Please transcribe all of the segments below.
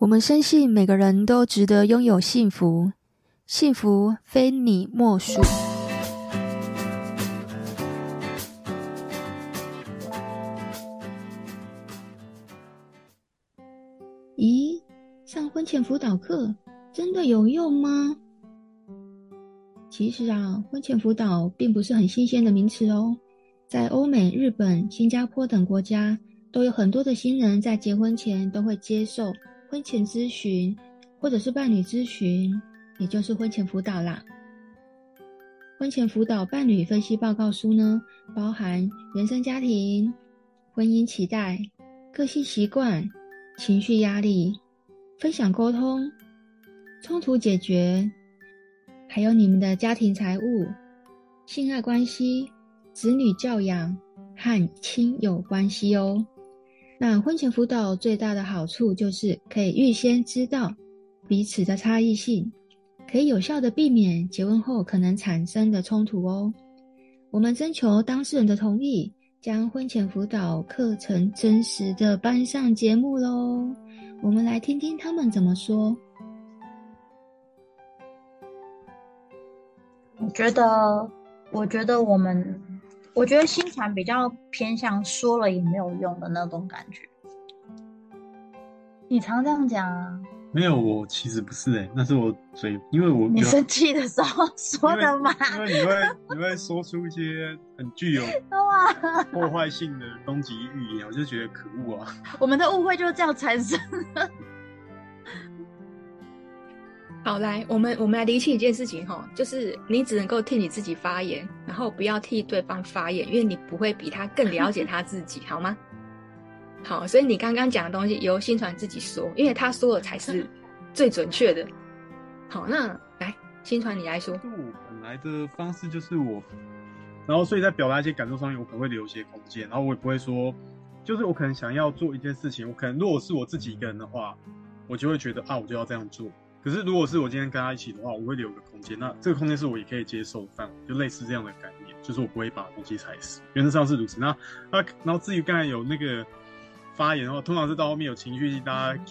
我们深信每个人都值得拥有幸福，幸福非你莫属。咦，上婚前辅导课真的有用吗？其实啊，婚前辅导并不是很新鲜的名词哦，在欧美、日本、新加坡等国家，都有很多的新人在结婚前都会接受。婚前咨询，或者是伴侣咨询，也就是婚前辅导啦。婚前辅导伴侣分析报告书呢，包含原生家庭、婚姻期待、个性习惯、情绪压力、分享沟通、冲突解决，还有你们的家庭财务、性爱关系、子女教养和亲友关系哦。那婚前辅导最大的好处就是可以预先知道彼此的差异性，可以有效的避免结婚后可能产生的冲突哦。我们征求当事人的同意，将婚前辅导课程真实的搬上节目喽。我们来听听他们怎么说。我觉得，我觉得我们。我觉得新传比较偏向说了也没有用的那种感觉。你常这样讲啊？没有，我其实不是哎、欸，那是我嘴，因为我你生气的时候说的嘛。因为你会你会说出一些很具有 破坏性的攻击语言，我就觉得可恶啊。我们的误会就是这样产生的。好，来，我们我们来厘清一件事情哈，就是你只能够替你自己发言，然后不要替对方发言，因为你不会比他更了解他自己，好吗？好，所以你刚刚讲的东西由新传自己说，因为他说的才是最准确的。好，那来，新传你来说。就我本来的方式就是我，然后所以在表达一些感受上面，我可能会留一些空间，然后我也不会说，就是我可能想要做一件事情，我可能如果是我自己一个人的话，我就会觉得啊，我就要这样做。可是，如果是我今天跟他一起的话，我会留个空间。那这个空间是我也可以接受的范围，就类似这样的概念，就是我不会把东西踩死。原则上是如此。那那然后至于刚才有那个发言的话，通常是到后面有情绪，大家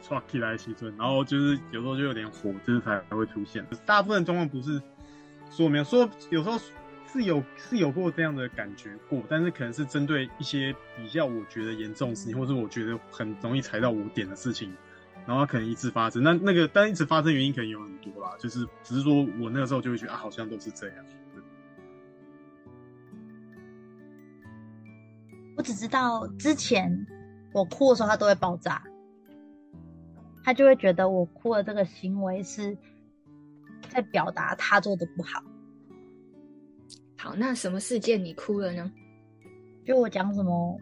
刷起来起尊，然后就是有时候就有点火，就是才才会出现。大部分状况不是说没有，说有时候是有是有过这样的感觉过，但是可能是针对一些比较我觉得严重的事情，或者我觉得很容易踩到我点的事情。然后可能一次发生，那那个但一直发生原因可能有很多啦，就是只是说我那个时候就会觉得啊，好像都是这样。我只知道之前我哭的时候，他都会爆炸，他就会觉得我哭的这个行为是在表达他做的不好。好，那什么事件你哭了呢？就我讲什么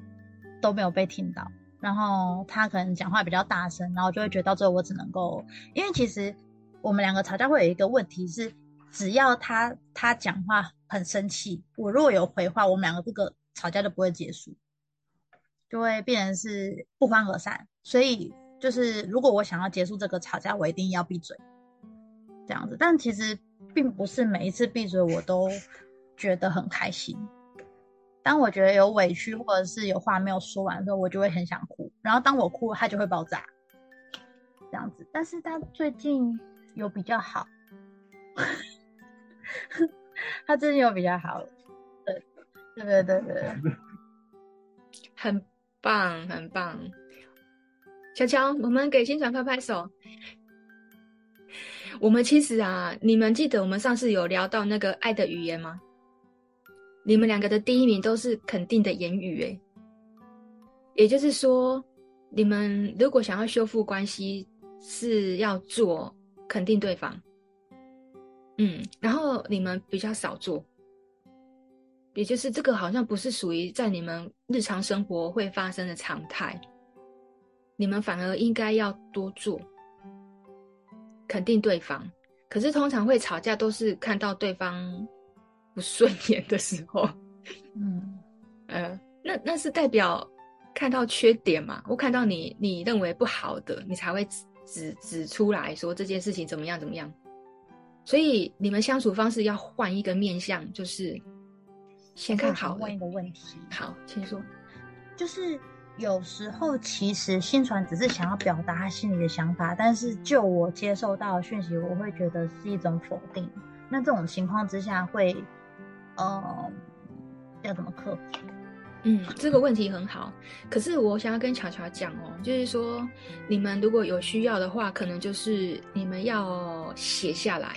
都没有被听到。然后他可能讲话比较大声，然后就会觉得到最后我只能够，因为其实我们两个吵架会有一个问题是，只要他他讲话很生气，我如果有回话，我们两个这个吵架就不会结束，就会变成是不欢而散。所以就是如果我想要结束这个吵架，我一定要闭嘴，这样子。但其实并不是每一次闭嘴我都觉得很开心。当我觉得有委屈或者是有话没有说完的时候，我就会很想哭。然后当我哭，他就会爆炸，这样子。但是他最近有比较好，他最近有比较好，对，对对对对，很棒很棒。乔乔，我们给新传拍拍手。我们其实啊，你们记得我们上次有聊到那个爱的语言吗？你们两个的第一名都是肯定的言语，诶，也就是说，你们如果想要修复关系，是要做肯定对方，嗯，然后你们比较少做，也就是这个好像不是属于在你们日常生活会发生的常态，你们反而应该要多做肯定对方，可是通常会吵架都是看到对方。不顺 眼的时候，嗯，呃，那那是代表看到缺点嘛？我看到你你认为不好的，你才会指指指出来说这件事情怎么样怎么样。所以你们相处方式要换一个面向，就是先看好。问一个问题，好，请说。就是有时候其实新传只是想要表达他心里的想法，但是就我接受到的讯息，我会觉得是一种否定。那这种情况之下会，呃，要怎么克服？嗯，这个问题很好。可是我想要跟乔乔讲哦，就是说你们如果有需要的话，可能就是你们要写下来。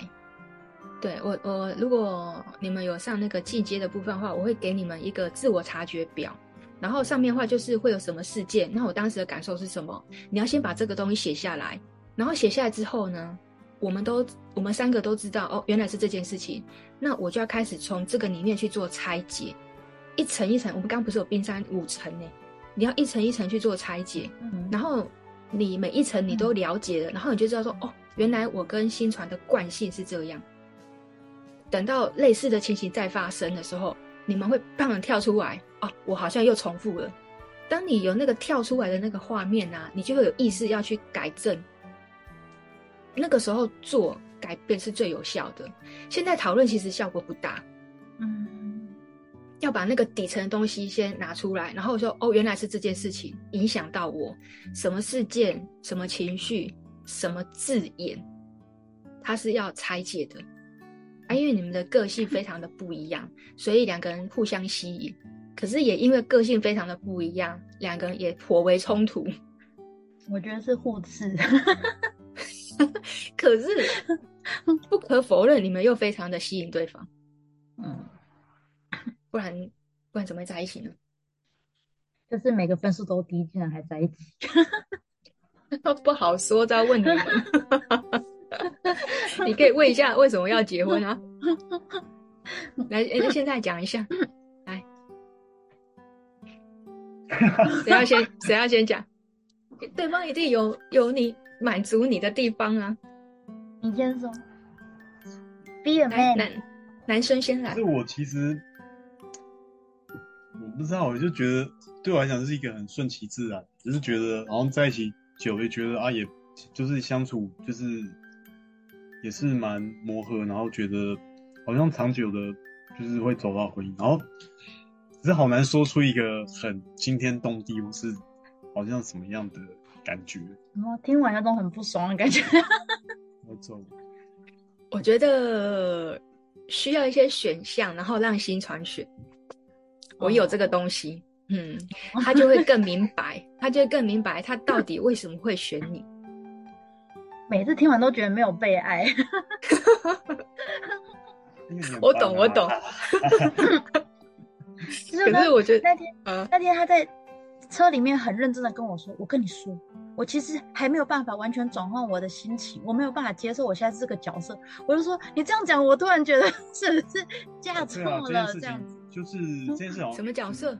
对，我，我如果你们有上那个进阶的部分的话，我会给你们一个自我察觉表。然后上面的话就是会有什么事件，那我当时的感受是什么？你要先把这个东西写下来，然后写下来之后呢，我们都我们三个都知道哦，原来是这件事情，那我就要开始从这个里面去做拆解，一层一层。我们刚刚不是有冰山五层呢？你要一层一层去做拆解，嗯，然后你每一层你都了解了，嗯，然后你就知道说哦，原来我跟新传的惯性是这样。等到类似的情形再发生的时候。你们会砰跳出来哦，我好像又重复了。当你有那个跳出来的那个画面啊，你就会有意识要去改正。那个时候做改变是最有效的。现在讨论其实效果不大。嗯，要把那个底层的东西先拿出来，然后说哦，原来是这件事情影响到我，什么事件、什么情绪、什么字眼，它是要拆解的。啊，因为你们的个性非常的不一样，所以两个人互相吸引。可是也因为个性非常的不一样，两个人也颇为冲突。我觉得是互斥。可是 不可否认，你们又非常的吸引对方。嗯，不然不然怎么会在一起呢？就是每个分数都低，竟然还在一起。不好说，再问你们。你可以问一下为什么要结婚啊？来，那现在讲一下，来，谁要先？谁要先讲？对方一定有有你满足你的地方啊！你先说，Be a man。男男生先来。是我其实我不知道，我就觉得对我来讲是一个很顺其自然，只是觉得好像在一起久了，觉得啊，也就是相处就是。也是蛮磨合，然后觉得好像长久的，就是会走到婚姻，然后只是好难说出一个很惊天动地或是好像什么样的感觉。哦，听完那种很不爽的感觉。我走。我觉得需要一些选项，然后让新传选。我有这个东西，哦、嗯，他就会更明白，他就会更明白他到底为什么会选你。每次听完都觉得没有被爱。我懂，我懂。可是我觉得那天，嗯，那天他在车里面很认真的跟我说：“我跟你说，我其实还没有办法完全转换我的心情，我没有办法接受我现在是这个角色。”我就说：“你这样讲，我突然觉得 是不是嫁错了？这样子就是这件事，什么角色？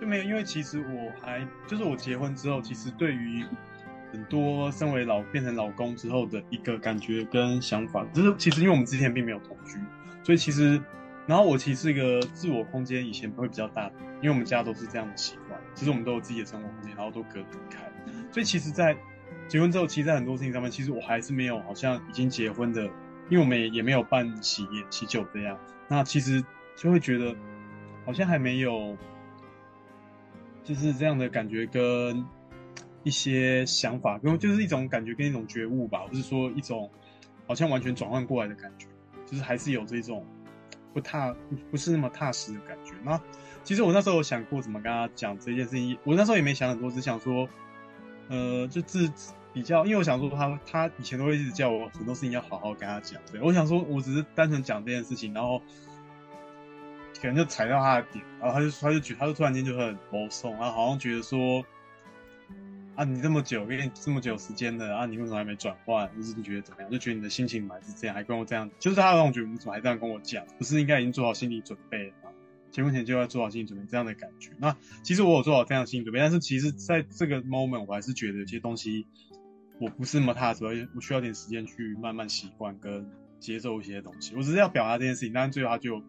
就没有，因为其实我还就是我结婚之后，其实对于。很多身为老变成老公之后的一个感觉跟想法，就是其实因为我们之前并没有同居，所以其实，然后我其实是一个自我空间以前会比较大，因为我们家都是这样的习惯，其实我们都有自己的生活空间，然后都隔离开，所以其实，在结婚之后，其实在很多事情上面，其实我还是没有好像已经结婚的，因为我们也也没有办喜宴喜酒这样，那其实就会觉得好像还没有，就是这样的感觉跟。一些想法，跟就是一种感觉，跟一种觉悟吧，或是说一种好像完全转换过来的感觉，就是还是有这种不踏不是那么踏实的感觉。那其实我那时候有想过怎么跟他讲这件事情，我那时候也没想很多，只想说，呃，就自比较，因为我想说他他以前都会一直叫我很多事情要好好跟他讲，对，我想说我只是单纯讲这件事情，然后可能就踩到他的点，然后他就他就觉他就突然间就很毛松，然后好像觉得说。啊，你这么久，给你这么久时间了啊，你为什么还没转换？就是你觉得怎么样？就觉得你的心情还是这样，还跟我这样，就是他让我觉得你怎么还这样跟我讲？不是应该已经做好心理准备了吗？结婚前就要做好心理准备，这样的感觉。那其实我有做好这样的心理准备，但是其实在这个 moment，我还是觉得有些东西我不是那么踏实，我需要点时间去慢慢习惯跟接受一些东西。我只是要表达这件事情，但是最后他就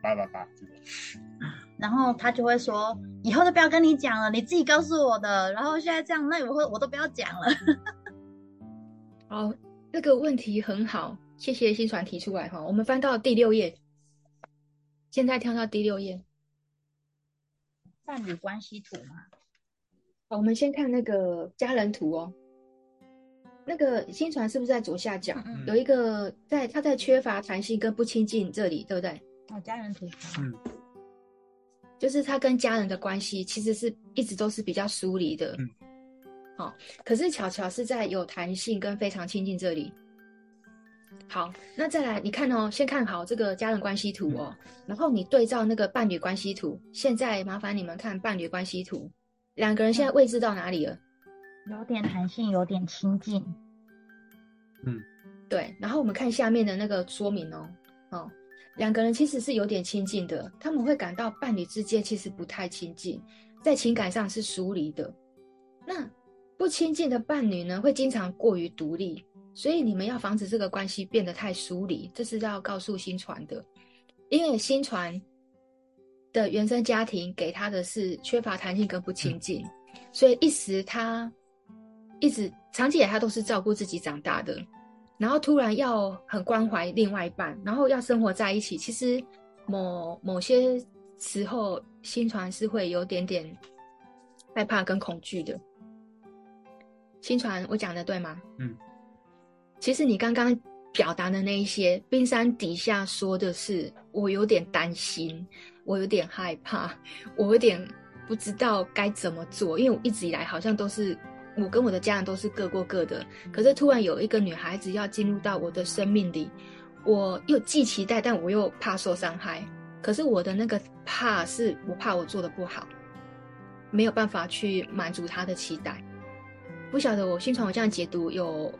叭叭叭，这个。然后他就会说：“以后都不要跟你讲了，你自己告诉我的。”然后现在这样，那我会我都不要讲了。哦，这个问题很好，谢谢新传提出来哈。我们翻到第六页，现在跳到第六页。伴侣关系图吗？好，我们先看那个家人图哦。那个新传是不是在左下角？嗯嗯，有一个在，他在缺乏弹性跟不亲近这里，对不对？哦，家人图。嗯，就是他跟家人的关系其实是一直都是比较疏离的。嗯，好，可是巧巧是在有弹性跟非常亲近这里。好，那再来你看哦，先看好这个家人关系图哦，嗯、然后你对照那个伴侣关系图。现在麻烦你们看伴侣关系图，两个人现在位置到哪里了？有点弹性，有点亲近。嗯，对。然后我们看下面的那个说明哦，哦，两个人其实是有点亲近的，他们会感到伴侣之间其实不太亲近，在情感上是疏离的。那不亲近的伴侣呢，会经常过于独立。所以你们要防止这个关系变得太疏离，这是要告诉薪传的，因为薪传的原生家庭给他的是缺乏弹性跟不亲近，所以一时他一直长期以来他都是照顾自己长大的，然后突然要很关怀另外一半，然后要生活在一起，其实某某些时候新传是会有点点害怕跟恐惧的。新传，我讲的对吗？嗯。其实你刚刚表达的那一些，冰山底下说的是，我有点担心，我有点害怕，我有点不知道该怎么做，因为我一直以来好像都是我跟我的家人都是各过各的，可是突然有一个女孩子要进入到我的生命里，我又既期待，但我又怕受伤害，可是我的那个怕是我怕我做的不好，没有办法去满足她的期待，不晓得我宣传我这样解读有。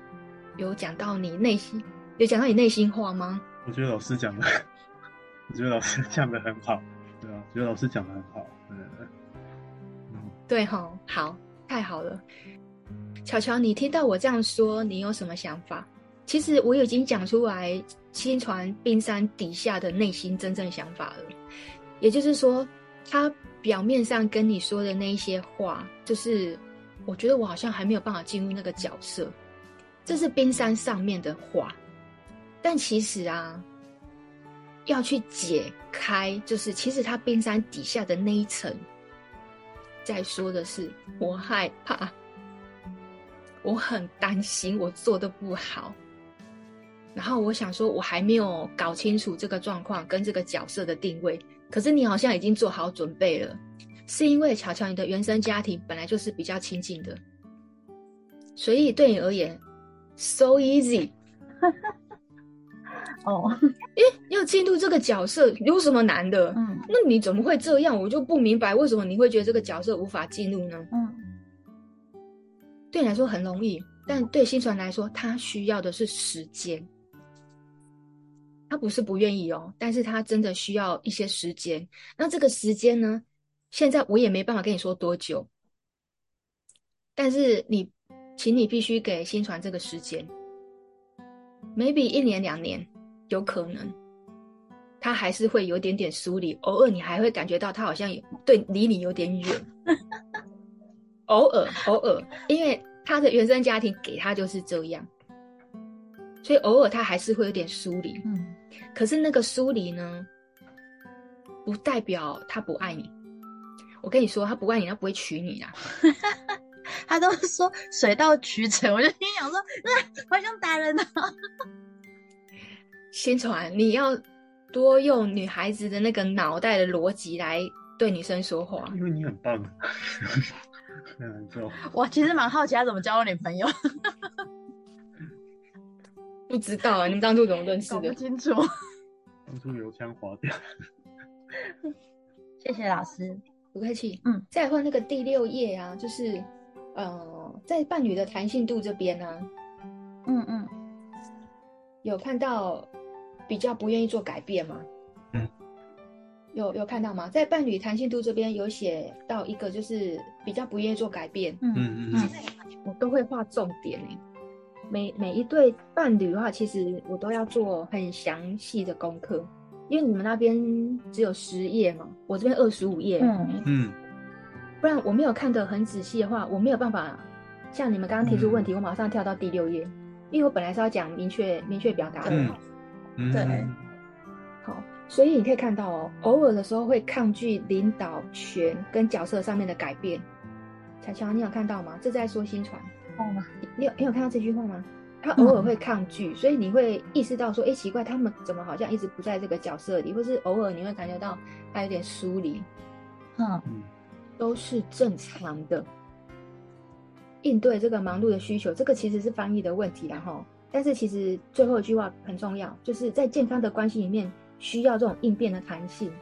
有讲到你内心，有讲到你内心话吗？我觉得老师讲的，我觉得老师讲的很好，对啊，我觉得老师讲的很好，嗯，对哈，好，太好了。巧巧，你听到我这样说，你有什么想法？其实我已经讲出来，薪传冰山底下的内心真正想法了。也就是说，他表面上跟你说的那一些话，就是我觉得我好像还没有办法进入那个角色。这是冰山上面的话，但其实啊，要去解开，就是其实他冰山底下的那一层，在说的是我害怕，我很担心我做的不好，然后我想说，我还没有搞清楚这个状况跟这个角色的定位，可是你好像已经做好准备了，是因为巧巧你的原生家庭本来就是比较亲近的，所以对你而言。So easy，哦，诶，要进入这个角色有什么难的？嗯，那你怎么会这样？我就不明白为什么你会觉得这个角色无法进入呢？嗯，对你来说很容易，但对新传来说，他需要的是时间。他不是不愿意哦，但是他真的需要一些时间。那这个时间呢？现在我也没办法跟你说多久，但是你。请你必须给新传这个时间，maybe 一年两年有可能，他还是会有点点疏离，偶尔你还会感觉到他好像有对离你有点远，偶尔偶尔，因为他的原生家庭给他就是这样，所以偶尔他还是会有点疏离。嗯，可是那个疏离呢，不代表他不爱你。我跟你说，他不爱你，他不会娶你啊。他都说水到渠成，我就心想说，那，好想打人呢。薪传，你要多用女孩子的那个脑袋的逻辑来对女生说话，因为你很棒。嗯，我 其实蛮好奇他怎么交到女朋友。不知道啊，你们当初怎么认识的？不清楚。当初油腔滑调。谢谢老师，不客气。嗯，再换那个第六页啊，就是。呃，在伴侣的弹性度这边呢、啊，嗯嗯，有看到比较不愿意做改变吗？嗯，有有看到吗？在伴侣弹性度这边有写到一个，就是比较不愿意做改变。嗯嗯嗯，我都会画重点诶。每每一对伴侣的话，其实我都要做很详细的功课，因为你们那边只有十页嘛，我这边二十五页。嗯嗯。不然我没有看得很仔细的话，我没有办法像你们刚刚提出问题，嗯、我马上跳到第六页，因为我本来是要讲明确明确表达的。嗯，对。好，所以你可以看到哦，偶尔的时候会抗拒领导权跟角色上面的改变。乔乔，你有看到吗？这在说新传。哦，你有你有看到这句话吗？他偶尔会抗拒，嗯、所以你会意识到说，哎，奇怪，他们怎么好像一直不在这个角色里，或是偶尔你会感觉到他有点疏离。嗯，都是正常的。应对这个忙碌的需求，这个其实是翻译的问题然后。但是其实最后一句话很重要，就是在健康的关系里面需要这种应变的弹性。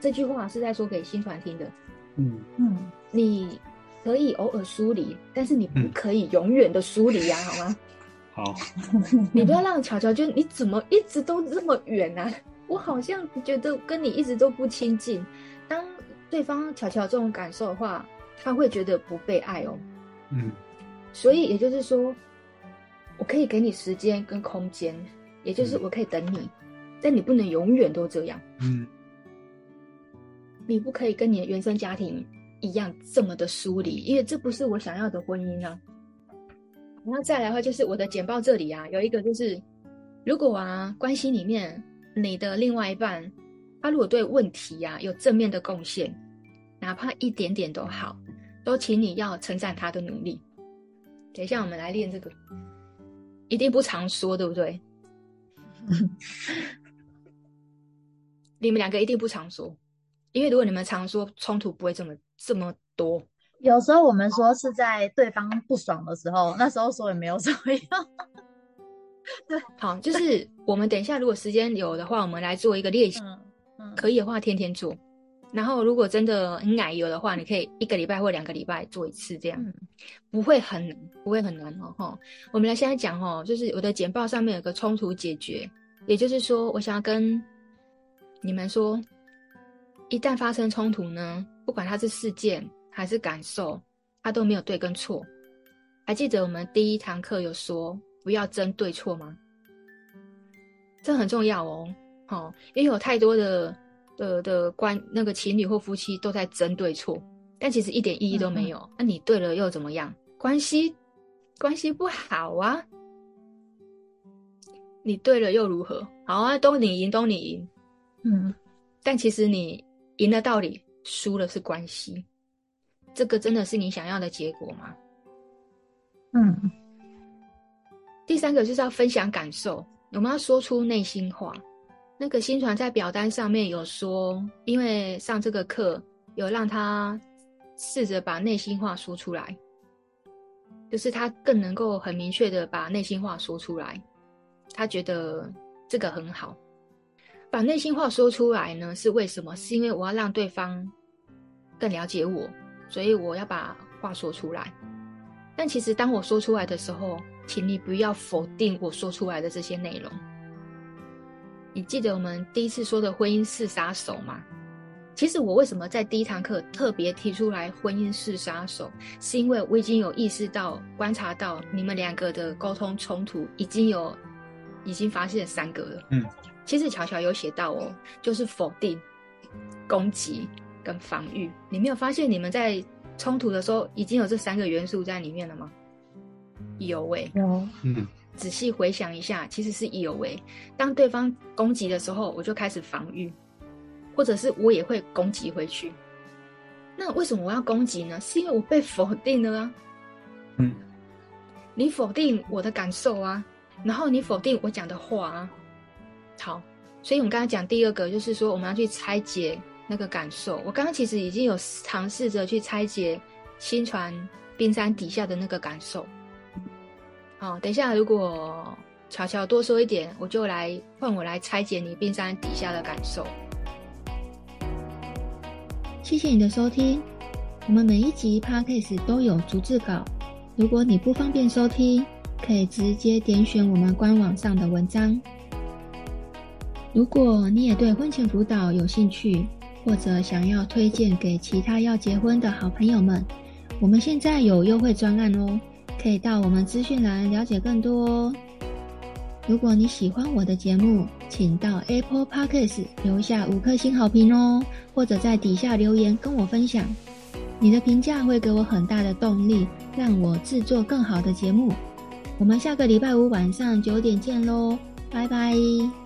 这句话是在说给新传听的。嗯嗯，你可以偶尔疏离，但是你不可以永远的疏离呀，好吗？好。你不要让乔乔觉得你怎么一直都这么远啊？我好像觉得跟你一直都不亲近。当对方乔乔这种感受的话，他会觉得不被爱哦。嗯，所以也就是说，我可以给你时间跟空间，也就是我可以等你，嗯、但你不能永远都这样。嗯，你不可以跟你的原生家庭一样这么的疏离，因为这不是我想要的婚姻啊。然后再来的话，就是我的简报这里啊，有一个就是，如果啊关系里面你的另外一半，他如果对问题啊有正面的贡献，哪怕一点点都好。都请你要称赞他的努力。等一下，我们来练这个，一定不常说，对不对？你们两个一定不常说，因为如果你们常说，冲突不会这么这么多。有时候我们说是在对方不爽的时候，那时候说也没有什么用。对，好，就是我们等一下，如果时间有的话，我们来做一个练习。嗯嗯，可以的话，天天做。然后，如果真的很奶油的话，你可以一个礼拜或两个礼拜做一次，这样、嗯、不会很难，不会很难哦。哈，我们来现在讲哦，就是我的简报上面有个冲突解决，也就是说，我想要跟你们说，一旦发生冲突呢，不管它是事件还是感受，它都没有对跟错。还记得我们第一堂课有说不要争对错吗？这很重要哦。好，因为有太多的。的的关那个情侣或夫妻都在争对错，但其实一点意义都没有。那、嗯嗯啊、你对了又怎么样？关系关系不好啊！你对了又如何？好啊，都你赢，都你赢。嗯，但其实你赢了道理，输了是关系。这个真的是你想要的结果吗？嗯。第三个就是要分享感受，我们要说出内心话。那个新传在表单上面有说，因为上这个课有让他试着把内心话说出来，就是他更能够很明确的把内心话说出来。他觉得这个很好，把内心话说出来呢，是为什么？是因为我要让对方更了解我，所以我要把话说出来。但其实当我说出来的时候，请你不要否定我说出来的这些内容。你记得我们第一次说的婚姻是杀手吗？其实我为什么在第一堂课特别提出来婚姻是杀手，是因为我已经有意识到、观察到你们两个的沟通冲突已经有已经发现三个了。嗯，其实巧巧有写到哦，就是否定、攻击跟防御。你没有发现你们在冲突的时候已经有这三个元素在里面了吗？有诶，有，嗯。仔细回想一下，其实是有为。当对方攻击的时候，我就开始防御，或者是我也会攻击回去。那为什么我要攻击呢？是因为我被否定了啊。嗯，你否定我的感受啊，然后你否定我讲的话啊。好，所以我们刚才讲第二个，就是说我们要去拆解那个感受。我刚刚其实已经有尝试着去拆解新传冰山底下的那个感受。好，等一下，如果乔乔多说一点，我就来换我来拆解你冰山底下的感受。谢谢你的收听，我们每一集 Podcast 都有逐字稿，如果你不方便收听，可以直接点选我们官网上的文章。如果你也对婚前辅导有兴趣，或者想要推荐给其他要结婚的好朋友们，我们现在有优惠专案哦。可以到我们资讯栏了解更多哦。如果你喜欢我的节目，请到 Apple Podcast 留下五颗星好评哦，或者在底下留言跟我分享。你的评价会给我很大的动力，让我制作更好的节目。我们下个礼拜五晚上九点见喽，拜拜。